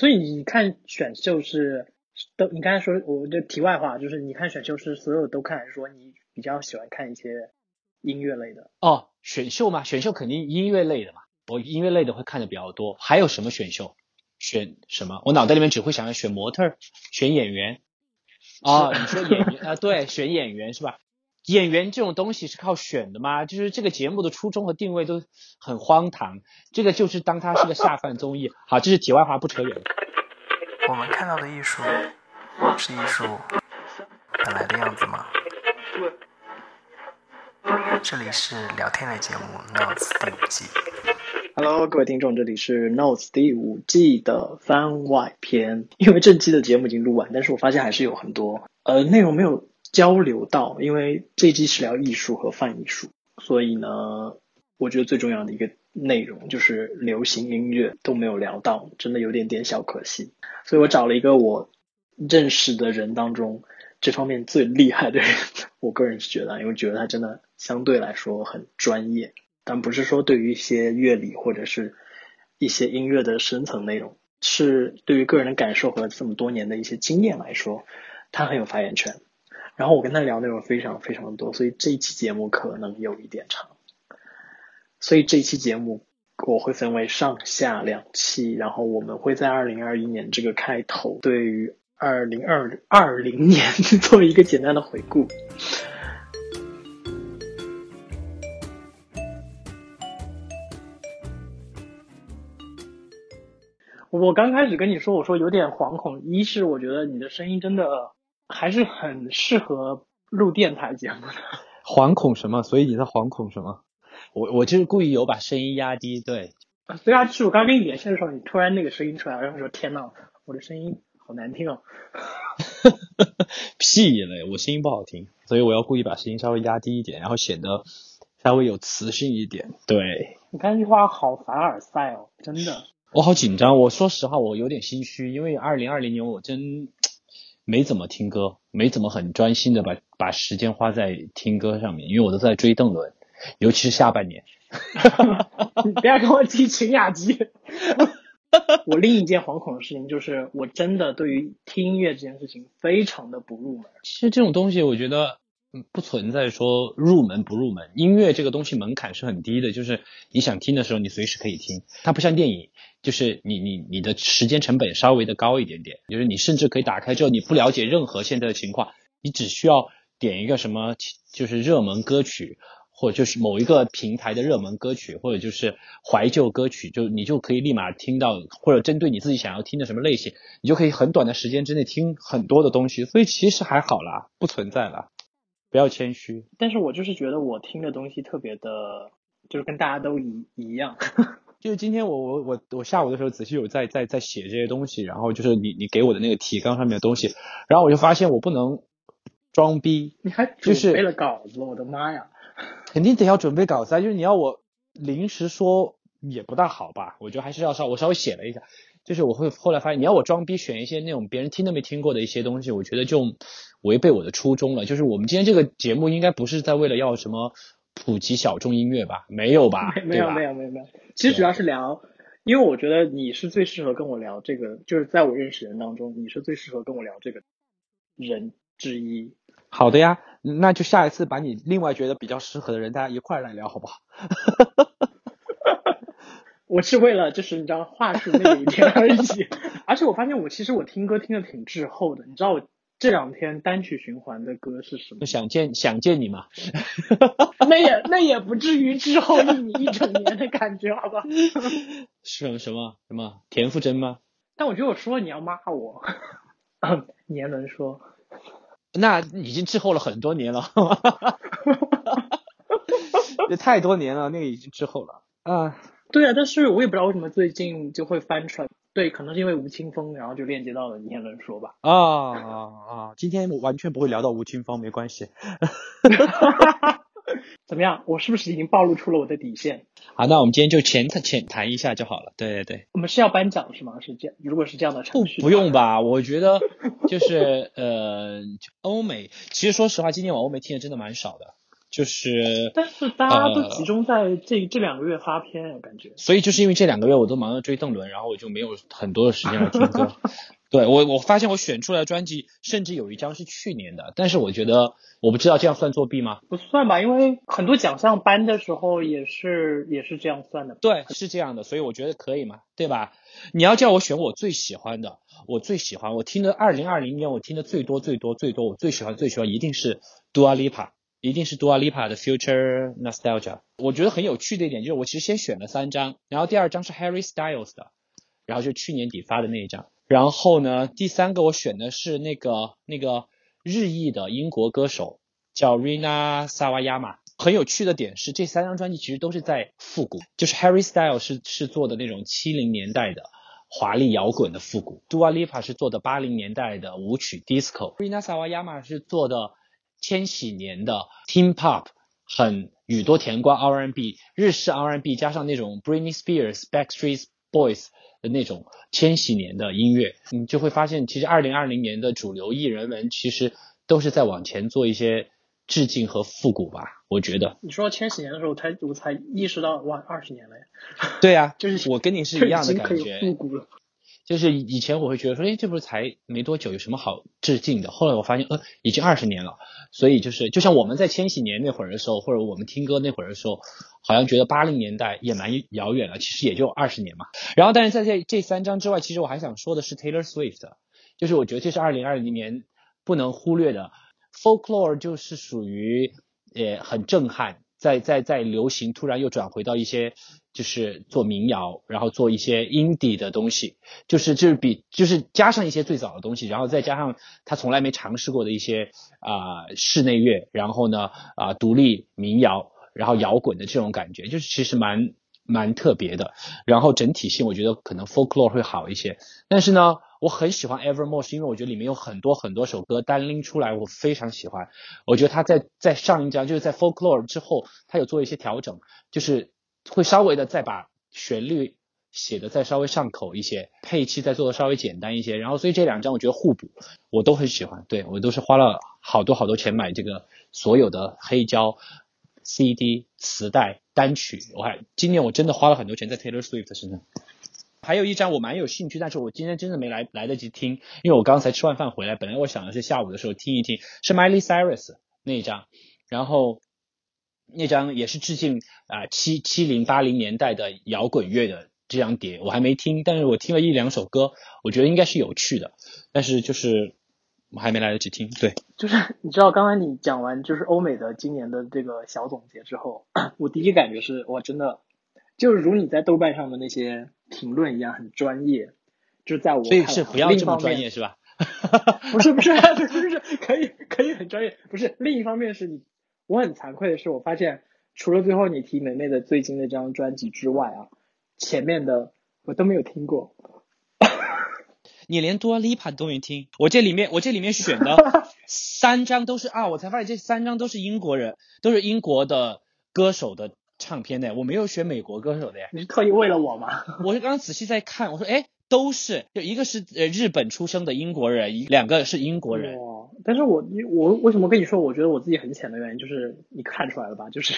所以你看选秀是都，你刚才说我的题外话就是你看选秀是所有都看，还是说你比较喜欢看一些音乐类的？哦，选秀嘛，选秀肯定音乐类的嘛，我音乐类的会看的比较多。还有什么选秀？选什么？我脑袋里面只会想要选模特儿、选演员。哦，你说演员啊？对，选演员是吧？演员这种东西是靠选的吗？就是这个节目的初衷和定位都很荒唐。这个就是当它是个下饭综艺。好，这是题外话，不扯远。我们看到的艺术是艺术本来的样子吗？这里是聊天类节目《Notes》第五季。Hello，各位听众，这里是《Notes》第五季的番外篇。因为这期的节目已经录完，但是我发现还是有很多呃内容没有。交流到，因为这期是聊艺术和泛艺术，所以呢，我觉得最重要的一个内容就是流行音乐都没有聊到，真的有点点小可惜。所以我找了一个我认识的人当中这方面最厉害的人，我个人是觉得，因为觉得他真的相对来说很专业，但不是说对于一些乐理或者是一些音乐的深层内容，是对于个人的感受和这么多年的一些经验来说，他很有发言权。然后我跟他聊内容非常非常多，所以这一期节目可能有一点长。所以这一期节目我会分为上下两期，然后我们会在二零二一年这个开头对于二零二二零年 做一个简单的回顾。我刚开始跟你说，我说有点惶恐，一是我觉得你的声音真的。还是很适合录电台节目的。惶恐什么？所以你在惶恐什么？我我就是故意有把声音压低，对。对啊，就是我刚跟你连线的时候，你突然那个声音出来，然后说：“天呐，我的声音好难听哦。”屁嘞，我声音不好听，所以我要故意把声音稍微压低一点，然后显得稍微有磁性一点。对。你看这句话好凡尔赛哦，真的。我好紧张，我说实话，我有点心虚，因为二零二零年我真。没怎么听歌，没怎么很专心的把把时间花在听歌上面，因为我都在追邓伦，尤其是下半年。你不要跟我提秦雅集。我另一件惶恐的事情就是，我真的对于听音乐这件事情非常的不入门。其实这种东西，我觉得不存在说入门不入门。音乐这个东西门槛是很低的，就是你想听的时候，你随时可以听。它不像电影。就是你你你的时间成本稍微的高一点点，就是你甚至可以打开之后，你不了解任何现在的情况，你只需要点一个什么，就是热门歌曲，或者就是某一个平台的热门歌曲，或者就是怀旧歌曲，就你就可以立马听到，或者针对你自己想要听的什么类型，你就可以很短的时间之内听很多的东西，所以其实还好啦，不存在啦，不要谦虚。但是我就是觉得我听的东西特别的，就是跟大家都一一样。就是今天我我我我下午的时候仔细有在在在写这些东西，然后就是你你给我的那个提纲上面的东西，然后我就发现我不能装逼。你还准备了稿子？我的妈呀！肯定得要准备稿子啊！就是你要我临时说也不大好吧？我觉得还是要稍我稍微写了一下，就是我会后来发现你要我装逼选一些那种别人听都没听过的一些东西，我觉得就违背我的初衷了。就是我们今天这个节目应该不是在为了要什么。普及小众音乐吧？没有吧？没有没有没有没有。其实主要是聊，因为我觉得你是最适合跟我聊这个，就是在我认识人当中，你是最适合跟我聊这个人之一。好的呀，那就下一次把你另外觉得比较适合的人，大家一块来聊，好不好？我是为了就是你知道话术那一点而已。而且我发现我其实我听歌听的挺滞后的，你知道我。这两天单曲循环的歌是什么？想见想见你嘛？那也那也不至于滞后一一整年的感觉，好吧？什么什么什么田馥甄吗？但我觉得我说你要骂我，年轮说，那已经滞后了很多年了，这 太多年了，那个已经滞后了啊。对啊，但是我也不知道为什么最近就会翻出来。对，可能是因为吴青峰，然后就链接到了你也能说吧。啊啊啊！今天完全不会聊到吴青峰，没关系。怎么样？我是不是已经暴露出了我的底线？好，那我们今天就浅谈浅谈一下就好了。对对对。我们是要颁奖是吗？是这样？如果是这样的程序，不用吧？我觉得 就是呃，欧美，其实说实话，今天我欧美听的真的蛮少的。就是但是大家都呃集中在这、这两个月发片，我感觉。所以就是因为这两个月我都忙着追邓伦，然后我就没有很多的时间来听歌。对我，我发现我选出来的专辑，甚至有一张是去年的，但是我觉得我不知道这样算作弊吗？不算吧，因为很多奖项颁的时候也是也是这样算的。对，是这样的，所以我觉得可以嘛，对吧？你要叫我选我最喜欢的，我最喜欢，我听的二零二零年我听的最多最多最多，我最喜欢最喜欢一定是 Dua Lipa，一定是 Dua Lipa 的 Future Nostalgia。我觉得很有趣的一点就是，我其实先选了三张，然后第二张是 Harry Styles 的，然后就去年底发的那一张，然后呢，第三个我选的是那个那个日裔的英国歌手叫 Rina Sawayama。很有趣的点是，这三张专辑其实都是在复古，就是 Harry Styles 是是做的那种七零年代的华丽摇滚的复古，Dua Lipa 是做的八零年代的舞曲 disco，Rina Sawayama 是做的千禧年的 teen pop，很宇多田光 R&B，日式 R&B 加上那种 Britney Spears、Backstreet Boys 的那种千禧年的音乐，你就会发现，其实二零二零年的主流艺人们其实都是在往前做一些致敬和复古吧，我觉得。你说千禧年的时候，我才我才意识到，哇，二十年了呀，对啊，就是我跟你是一样的感觉。复古了。就是以前我会觉得说，哎，这不是才没多久，有什么好致敬的？后来我发现，呃，已经二十年了。所以就是，就像我们在千禧年那会儿的时候，或者我们听歌那会儿的时候，好像觉得八零年代也蛮遥远了，其实也就二十年嘛。然后，但是在这这三张之外，其实我还想说的是 Taylor Swift，就是我觉得这是二零二零年不能忽略的。Folklore 就是属于呃很震撼，在在在流行突然又转回到一些就是做民谣，然后做一些 indie 的东西，就是就是比就是加上一些最早的东西，然后再加上他从来没尝试过的一些啊、室内乐，然后呢啊、独立民谣，然后摇滚的这种感觉，就是其实蛮蛮特别的。然后整体性我觉得可能 folklore 会好一些，但是呢，我很喜欢 Evermore，是因为我觉得里面有很多很多首歌单拎出来，我非常喜欢。我觉得他在在上一张就是在 folklore 之后，他有做一些调整，就是会稍微的再把旋律写的再稍微上口一些，配器再做的稍微简单一些。然后所以这两张我觉得互补，我都很喜欢。对我都是花了好多好多钱买这个所有的黑胶。CD、磁带、单曲，我还今年我真的花了很多钱在 Taylor Swift 身上。还有一张我蛮有兴趣，但是我今天真的没来来得及听，因为我刚才吃完饭回来，本来我想的是下午的时候听一听，是 Miley Cyrus 那一张，然后那张也是致敬啊七七零八零年代的摇滚乐的这张碟，我还没听，但是我听了一两首歌，我觉得应该是有趣的，但是就是我还没来得及听，对。就是你知道，刚才你讲完就是欧美的今年的这个小总结之后，我第一感觉是，哇，真的就是如你在豆瓣上的那些评论一样，很专业。就在我所以是不要这么专业是吧？不是不是不是不是，可以可以很专业。不是另一方面是你，我很惭愧的是，我发现除了最后你提梅梅的最近那张专辑之外啊，前面的我都没有听过。你连 Dua Lipa 都没听，我这里面我这里面选的 三张都是啊，我才发现这三张都是英国人，都是英国的歌手的唱片的，我没有选美国歌手的呀。你是特意为了我吗？我是刚刚仔细在看，我说哎，都是，就一个是呃日本出生的英国人，一两个是英国人。哦！但是我我为什么跟你说，我觉得我自己很浅的原因，就是你看出来了吧？就是，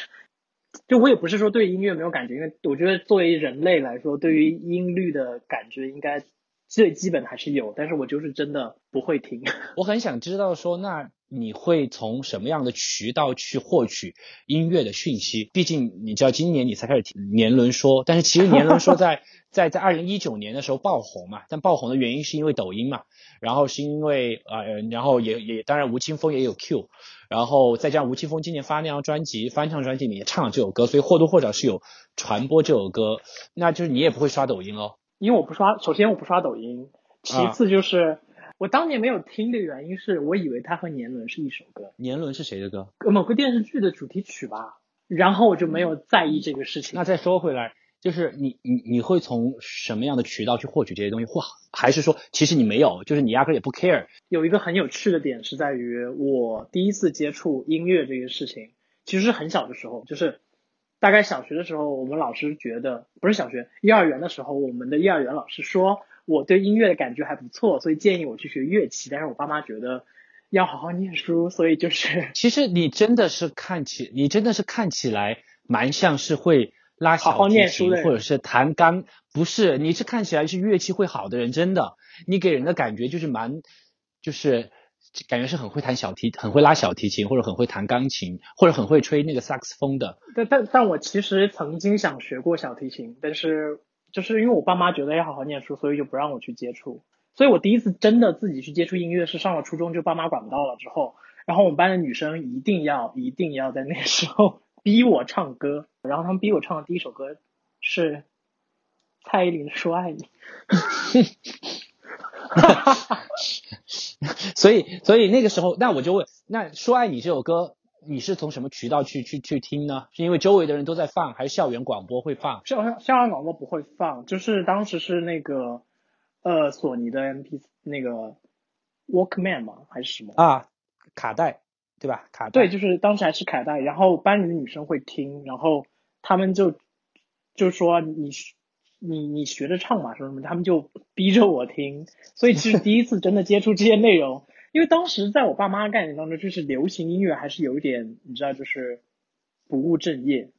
就我也不是说对音乐没有感觉，因为我觉得作为人类来说，对于音律的感觉应该最基本还是有，但是我就是真的不会听。我很想知道说，那你会从什么样的渠道去获取音乐的讯息？毕竟你知道，今年你才开始听年轮说，但是其实年轮说在 在在二零一九年的时候爆红嘛，但爆红的原因是因为抖音嘛，然后是因为呃，然后也也当然吴青峰也有 Q，然后再加上吴青峰今年发那张专辑翻唱专辑里面唱了这首歌，所以或多或少是有传播这首歌，那就是你也不会刷抖音喽。因为我不刷，首先我不刷抖音，其次就是、我当年没有听的原因是我以为它和年轮是一首歌，年轮是谁的歌？呃某个电视剧的主题曲吧，然后我就没有在意这个事情。那再说回来，就是你你你会从什么样的渠道去获取这些东西？或还是说其实你没有，就是你压根儿也不 care？有一个很有趣的点是在于，我第一次接触音乐这个事情，其实是很小的时候，就是大概小学的时候，我们老师觉得不是小学，幼儿园的时候，我们的幼儿园老师说我对音乐的感觉还不错，所以建议我去学乐器。但是我爸妈觉得要好好念书，所以就是其实你真的是看起，你真的是看起来蛮像是会拉好好小提琴念书的或者是弹钢，不是，你是看起来是乐器会好的人，真的，你给人的感觉就是蛮，就是感觉是很会弹小提，很会拉小提琴，或者很会弹钢琴，或者很会吹那个萨克斯风的。但但但我其实曾经想学过小提琴，但是就是因为我爸妈觉得要好好念书，所以就不让我去接触。所以我第一次真的自己去接触音乐是上了初中，就爸妈管不到了之后，然后我们班的女生一定要一定要在那时候 逼我唱歌，然后他们逼我唱的第一首歌是蔡依林的《说爱你 》。所以，所以那个时候，那我就问，那说爱你这首歌，你是从什么渠道去去去听呢？是因为周围的人都在放，还是校园广播会放？校校校园广播不会放，就是当时是那个呃索尼的 MP 那个 Walkman 嘛，还是什么？啊，卡带，对吧？卡带。对，就是当时还是卡带，然后班里的女生会听，然后他们就就说你你你学着唱嘛什么什么，他们就逼着我听，所以其实第一次真的接触这些内容，因为当时在我爸妈的概念当中，就是流行音乐还是有一点你知道就是不务正业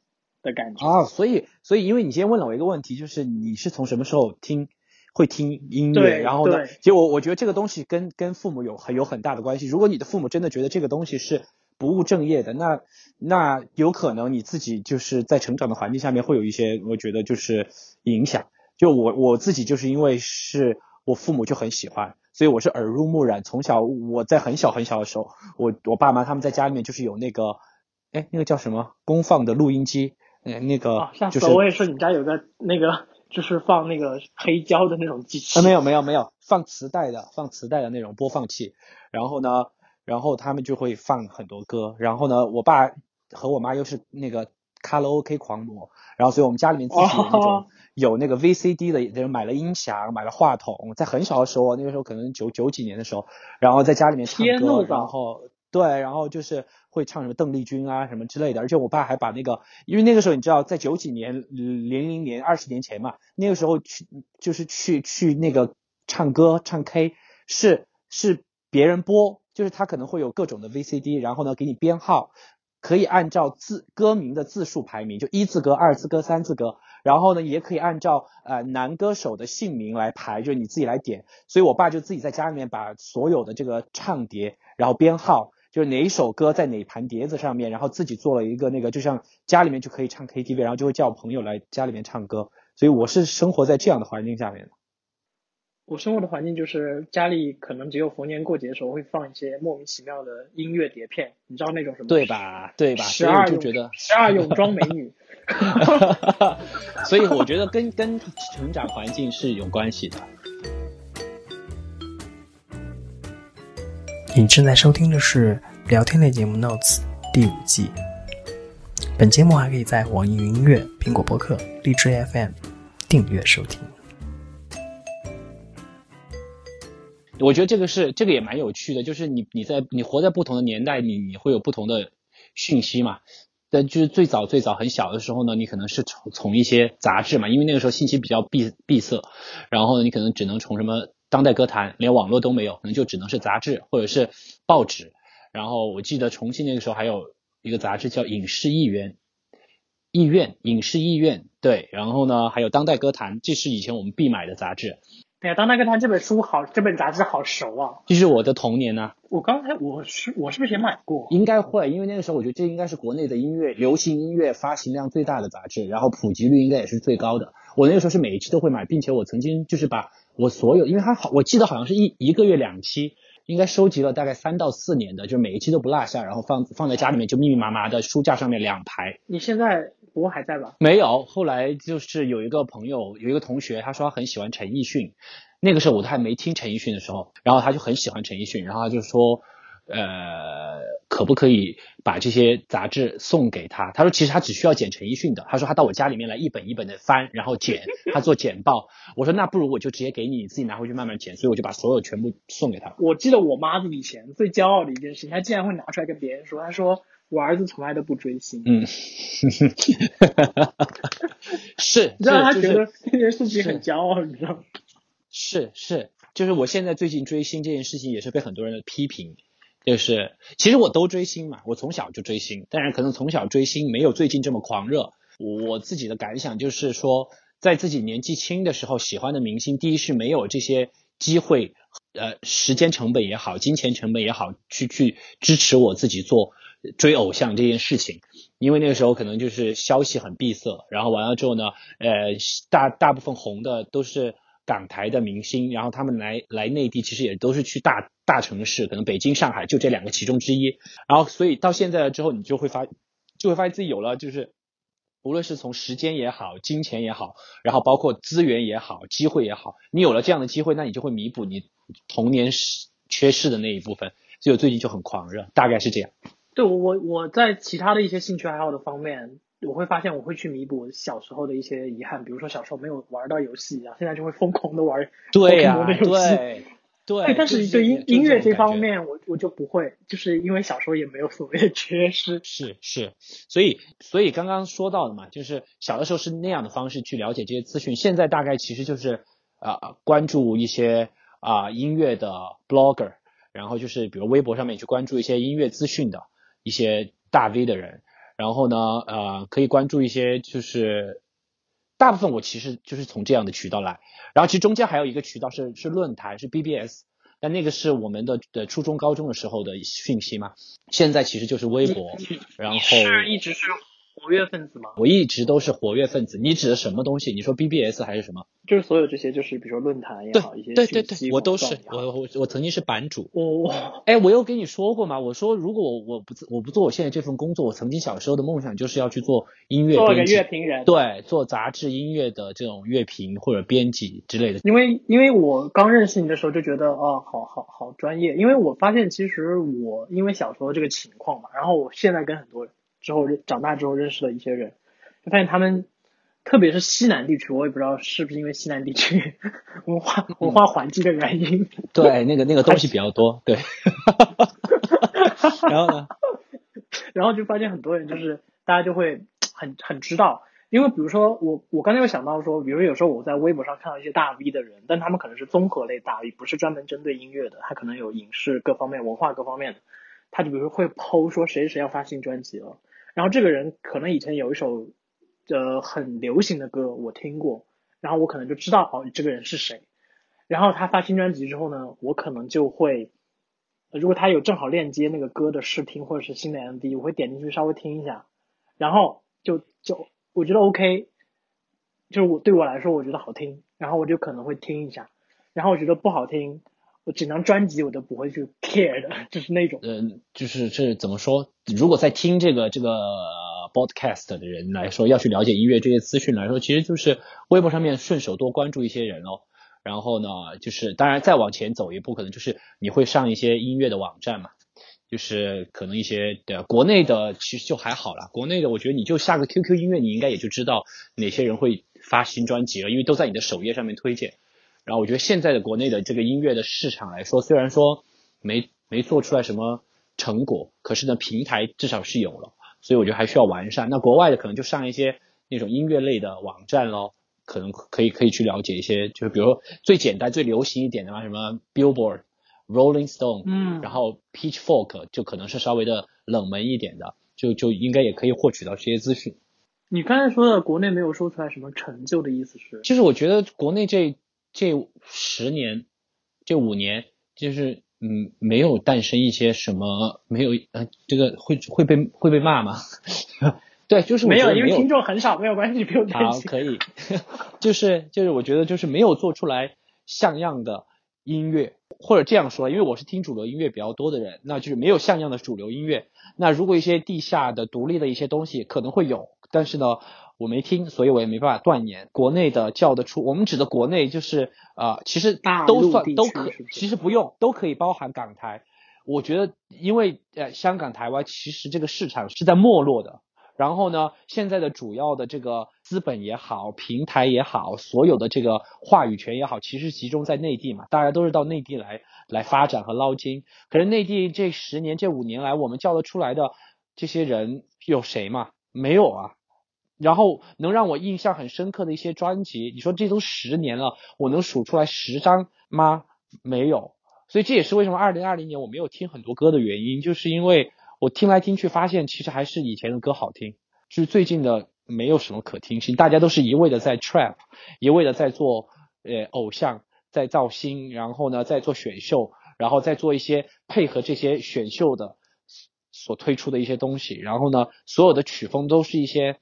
的感觉。啊，所以所以因为你今天问了我一个问题，就是你是从什么时候听会听音乐？然后呢对，其实我我觉得这个东西跟跟父母有很有很大的关系。如果你的父母真的觉得这个东西是不务正业的，那那有可能你自己就是在成长的环境下面会有一些，我觉得就是影响。就我我自己就是因为是我父母就很喜欢，所以我是耳濡目染。从小我在很小很小的时候，我我爸妈他们在家里面就是有那个，哎，那个叫什么公放的录音机，呃，那个就是！我也是，你家有个那个就是放那个黑胶的那种机器。啊，没有没有没有，放磁带的，放磁带的那种播放器。然后呢，然后他们就会放很多歌。然后呢，我爸和我妈又是那个卡拉 OK 狂魔，然后所以我们家里面自己有那种、哦有那个 VCD 的，就是买了音响，买了话筒，在很小的时候，那个时候可能九九几年的时候，然后在家里面唱歌，然后对，然后就是会唱什么邓丽君啊什么之类的，而且我爸还把那个，因为那个时候你知道，在九几年、零零年、二十年前嘛，那个时候去就是去去那个唱歌唱 K 是是别人播，就是他可能会有各种的 VCD，然后呢给你编号，可以按照字歌名的字数排名，就一字歌、二字歌、三字歌，然后呢也可以按照呃男歌手的姓名来排，就是你自己来点。所以我爸就自己在家里面把所有的这个唱碟，然后编号，就是哪一首歌在哪盘碟子上面，然后自己做了一个那个，就像家里面就可以唱 KTV，然后就会叫朋友来家里面唱歌。所以我是生活在这样的环境下面的。我生活的环境就是家里可能只有逢年过节的时候会放一些莫名其妙的音乐碟片，你知道那种什么？对？吧？对吧？所以十二就觉得，十二泳装美女。所以我觉得跟跟成长环境是有关系的。你正在收听的是聊天类节目《Notes》第五季。本节目还可以在网易云音乐、苹果播客、荔枝 FM 订阅收听。我觉得这个是这个也蛮有趣的，就是你你在你活在不同的年代，你你会有不同的讯息嘛。但就是最早最早很小的时候呢，你可能是从从一些杂志嘛，因为那个时候信息比较闭闭塞，然后呢，你可能只能从什么当代歌坛，连网络都没有，可能就只能是杂志或者是报纸。然后我记得重庆那个时候还有一个杂志叫《影视艺员》，艺院影视艺院对，然后呢还有当代歌坛，这是以前我们必买的杂志，对呀，《当代歌坛》这本书好，这本杂志好熟啊！这是我的童年呐、我刚才我是我是不是也买过？应该会，因为那个时候我觉得这应该是国内的音乐流行音乐发行量最大的杂志，然后普及率应该也是最高的。我那个时候是每一期都会买，并且我曾经就是把我所有，因为它好，我记得好像是一一个月两期，应该收集了大概三到四年的，就是每一期都不落下，然后放放在家里面就密密麻麻的书架上面两排。你现在不过还在吧？没有，后来就是有一个朋友，有一个同学，他说他很喜欢陈奕迅，那个时候我都还没听陈奕迅的时候，然后他就很喜欢陈奕迅，然后他就说，呃，可不可以把这些杂志送给他？他说其实他只需要剪陈奕迅的，他说他到我家里面来一本一本的翻，然后剪，他做剪报。我说那不如我就直接给你，你自己拿回去慢慢剪，所以我就把所有全部送给他。我记得我妈以前最骄傲的一件事情，她竟然会拿出来跟别人说，她说我儿子从来都不追星。嗯，是，你知道她是就是觉得这件事情很骄傲，你知道吗？是是，就是我现在最近追星这件事情也是被很多人的批评，就是其实我都追星嘛，我从小就追星，但是可能从小追星没有最近这么狂热。我自己的感想就是说，在自己年纪轻的时候喜欢的明星，第一是没有这些机会，呃，时间成本也好，金钱成本也好，去去支持我自己做追偶像这件事情。因为那个时候可能就是消息很闭塞，然后完了之后呢，呃，大大部分红的都是港台的明星，然后他们来来内地其实也都是去大大城市，可能北京、上海就这两个其中之一。然后所以到现在了之后，你就会发就会发现自己有了就是无论是从时间也好、金钱也好，然后包括资源也好、机会也好，你有了这样的机会，那你就会弥补你童年失缺失的那一部分。所以我最近就很狂热，大概是这样。对我我我在其他的一些兴趣爱好的方面，我会发现我会去弥补小时候的一些遗憾，比如说小时候没有玩到游戏啊，现在就会疯狂的玩对呀、的游戏。对对，但是就对音音乐这方面，我我就不会，就是因为小时候也没有所谓的缺失。是是，所以所以刚刚说到的嘛，就是小的时候是那样的方式去了解这些资讯，现在大概其实就是啊、关注一些啊、音乐的 blogger，然后就是比如微博上面去关注一些音乐资讯的一些大 V 的人，然后呢呃可以关注一些就是大部分我其实就是从这样的渠道来，然后其实中间还有一个渠道是是论坛是 BBS。但那个是我们的的初中、高中的时候的讯息嘛，现在其实就是微博，然后是一直是活跃分子吗？我一直都是活跃分子。你指的什么东西？你说 BBS 还是什么？就是所有这些，就是比如说论坛也好，一些对对对，我都是我我我曾经是版主。我我哎，我有跟你说过吗？我说如果我我不我不做我现在这份工作，我曾经小时候的梦想就是要去做音乐做个编辑乐，评人。对，做杂志音乐的这种乐评或者编辑之类的。因为因为我刚认识你的时候就觉得哦，好好好专业。因为我发现其实我因为小时候这个情况嘛，然后我现在跟很多人之后长大之后认识了一些人，就发现他们特别是西南地区，我也不知道是不是因为西南地区 文化文化环境的原因，对，那个那个东西比较多，对。然后呢？然后就发现很多人就是大家就会很很知道，因为比如说我我刚才有想到说，比如有时候我在微博上看到一些大 V 的人，但他们可能是综合类大 V，不是专门针对音乐的，他可能有影视各方面、文化各方面的，他就比如说会剖说谁谁要发新专辑了，然后这个人可能以前有一首呃很流行的歌我听过，然后我可能就知道哦这个人是谁，然后他发新专辑之后呢，我可能就会。如果他有正好链接那个歌的试听或者是新的 MV，我会点进去稍微听一下，然后就就我觉得 OK，就是我对我来说我觉得好听，然后我就可能会听一下，然后我觉得不好听，我整张专辑我都不会去 care 的，就是那种。嗯，就是这怎么说？如果在听这个这个 podcast 的人来说，要去了解音乐这些资讯来说，其实就是微博上面顺手多关注一些人咯。然后呢，就是当然再往前走一步，可能就是你会上一些音乐的网站嘛，就是可能一些的国内的其实就还好啦，国内的我觉得你就下个 QQ 音乐，你应该也就知道哪些人会发新专辑了，因为都在你的首页上面推荐。然后我觉得现在的国内的这个音乐的市场来说，虽然说没没做出来什么成果，可是呢平台至少是有了，所以我觉得还需要完善。那国外的可能就上一些那种音乐类的网站咯，可能可以可以去了解一些，就是比如说最简单、最流行一点的嘛，什么 Billboard、Rolling Stone，嗯然后 Pitchfork 就可能是稍微的冷门一点的，就就应该也可以获取到这些资讯。你刚才说的国内没有说出来什么成就的意思是？就是我觉得国内这这十年、这五年，就是嗯，没有诞生一些什么，没有呃，这个会会被会被骂吗？对，就是没有，因为听众很少，没有关系，不用担好，可以，就是就是我觉得就是没有做出来像样的音乐，或者这样说，因为我是听主流音乐比较多的人，那就是没有像样的主流音乐。那如果一些地下的独立的一些东西可能会有，但是呢，我没听，所以我也没办法断言。国内的叫得出，我们指的国内就是呃，其实都算都可，其实不用，都可以包含港台。我觉得，因为呃，香港、台湾其实这个市场是在没落的。然后呢，现在的主要的这个资本也好，平台也好，所有的这个话语权也好，其实集中在内地嘛，大家都是到内地来来发展和捞金。可是内地这十年、这五年来，我们叫得出来的这些人有谁嘛？没有啊。然后能让我印象很深刻的一些专辑，你说这都十年了，我能数出来十张吗？没有。所以这也是为什么二零二零年我没有听很多歌的原因，就是因为我听来听去发现，其实还是以前的歌好听，就是最近的没有什么可听性，大家都是一味的在 trap，一味的在做呃偶像，在造星，然后呢在做选秀，然后再做一些配合这些选秀的所推出的一些东西，然后呢所有的曲风都是一些。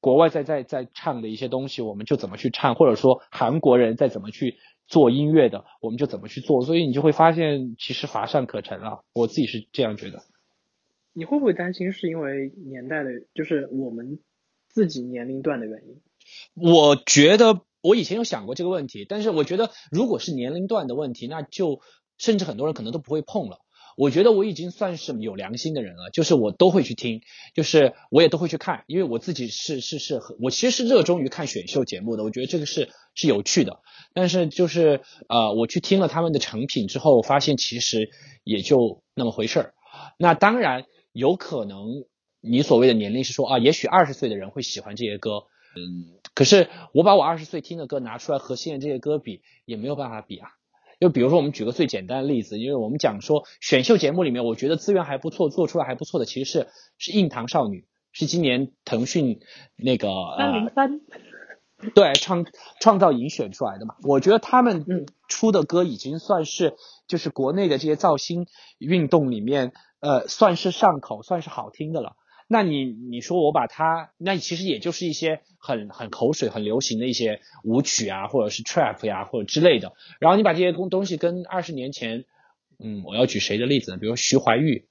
国外在在在唱的一些东西，我们就怎么去唱，或者说韩国人在怎么去做音乐的，我们就怎么去做。所以你就会发现，其实乏善可陈了。我自己是这样觉得。你会不会担心是因为年代的，就是我们自己年龄段的原因？我觉得我以前有想过这个问题，但是我觉得如果是年龄段的问题，那就甚至很多人可能都不会碰了。我觉得我已经算是有良心的人了，就是我都会去听，就是我也都会去看，因为我自己是是是，我其实是热衷于看选秀节目的，我觉得这个是是有趣的。但是就是呃，我去听了他们的成品之后，发现其实也就那么回事儿。那当然有可能你所谓的年龄是说啊，也许二十岁的人会喜欢这些歌，嗯，可是我把我二十岁听的歌拿出来和现在这些歌比，也没有办法比啊。就比如说，我们举个最简单的例子，因为我们讲说选秀节目里面，我觉得资源还不错，做出来还不错的，其实是是硬糖少女，是今年腾讯那个三零三，对创创造营选出来的嘛。我觉得他们出的歌已经算是就是国内的这些造星运动里面，呃，算是上口，算是好听的了。那你你说我把它，那其实也就是一些很很口水、很流行的一些舞曲啊，或者是 trap 呀，或者之类的。然后你把这些东东西跟二十年前，嗯，我要举谁的例子呢？比如徐怀钰，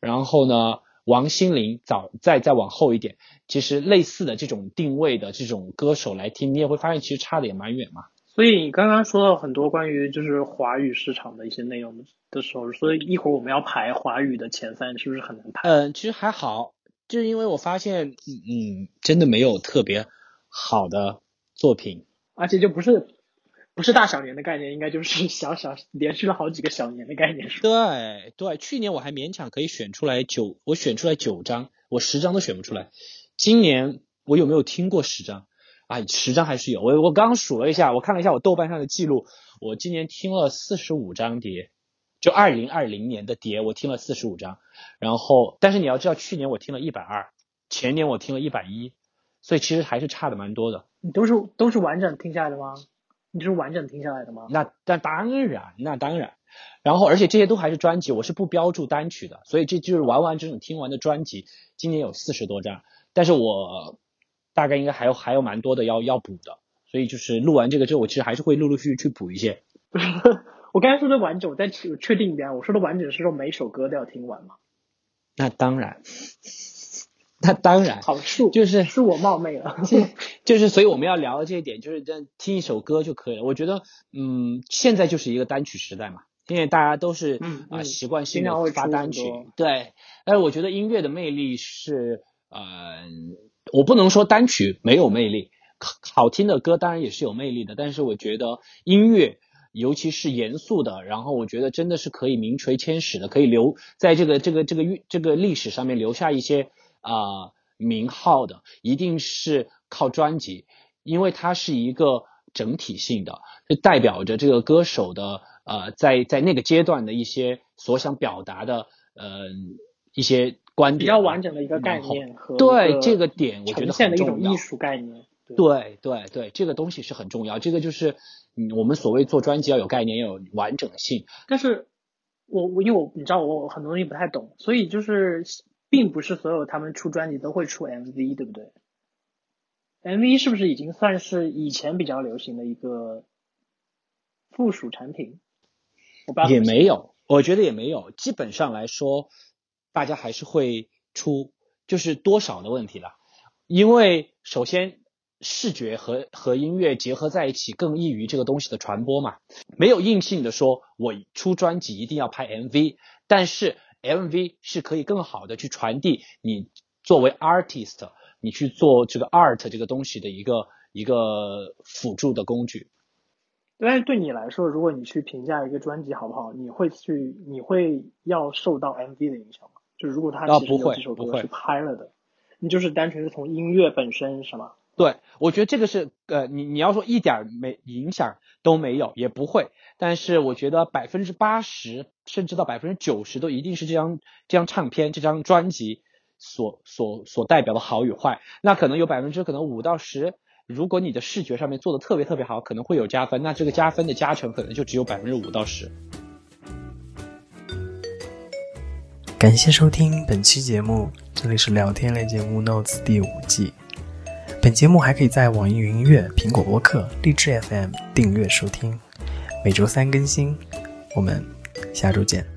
然后呢，王心凌，早再再往后一点，其实类似的这种定位的这种歌手来听，你也会发现其实差的也蛮远嘛。所以你刚刚说到很多关于就是华语市场的一些内容的时候，所以一会儿我们要排华语的前三，是不是很难排？嗯，其实还好。就是因为我发现，嗯嗯，真的没有特别好的作品，而且就不是不是大小年的概念，应该就是小小连续了好几个小年的概念。对对，去年我还勉强可以选出来九，我选出来九张，我十张都选不出来。今年我有没有听过十张？啊，十张还是有。我我刚数了一下，我看了一下我豆瓣上的记录，我今年听了四十五张碟。就二零二零年的碟，我听了四十五张，然后，但是你要知道，去年我听了一百二，前年我听了一百一，所以其实还是差的蛮多的。你都是都是完整听下来的吗？你是完整听下来的吗？那那当然，那当然。然后，而且这些都还是专辑，我是不标注单曲的，所以这就是完完整整听完的专辑。今年有四十多张，但是我大概应该还有还有蛮多的要要补的，所以就是录完这个之后，我其实还是会陆陆续续去补一些。我刚才说的完整，我再确确定一遍，我说的完整是说每首歌都要听完吗？那当然，那当然，好处就是是我冒昧了，就是，所以我们要聊的这一点，就是这听一首歌就可以了。我觉得，嗯，现在就是一个单曲时代嘛，因为大家都是啊习惯性的发单曲，对。但是我觉得音乐的魅力是，呃，我不能说单曲没有魅力，好听的歌当然也是有魅力的，但是我觉得音乐。尤其是严肃的，然后我觉得真的是可以名垂千史的，可以留在这个这个这个这个历史上面留下一些啊名号的，一定是靠专辑，因为它是一个整体性的，就代表着这个歌手的呃在在那个阶段的一些所想表达的呃一些观点，比较完整的一个概念和对这个点，我觉得很重要。艺术概念，对对对，这个东西是很重要，这个就是。嗯，我们所谓做专辑要有概念，要有完整性。但是，我我因为我你知道我很多东西不太懂，所以就是并不是所有他们出专辑都会出 MV，对不对？MV 是不是已经算是以前比较流行的一个附属产品？也没有，我觉得也没有。基本上来说，大家还是会出，就是多少的问题了。因为首先。视觉和和音乐结合在一起，更易于这个东西的传播嘛。没有硬性的说，我出专辑一定要拍 MV，但是 MV 是可以更好的去传递你作为 artist，你去做这个 art 这个东西的一个一个辅助的工具。但是对你来说，如果你去评价一个专辑好不好，你会去你会要受到 MV 的影响吗？就如果他其实有几首歌是拍了的，你就是单纯是从音乐本身是吗？对，我觉得这个是呃，你你要说一点没影响都没有，也不会。但是我觉得百分之八十甚至到百分之九十都一定是这张这张唱片这张专辑所所所代表的好与坏。那可能有百分之可能五到十，如果你的视觉上面做的特别特别好，可能会有加分。那这个加分的加成可能就只有百分之五到十。感谢收听本期节目，这里是聊天类节目《Notes》第五季。本节目还可以在网易云音乐、苹果播客、荔枝 FM 订阅收听，每周三更新。我们下周见。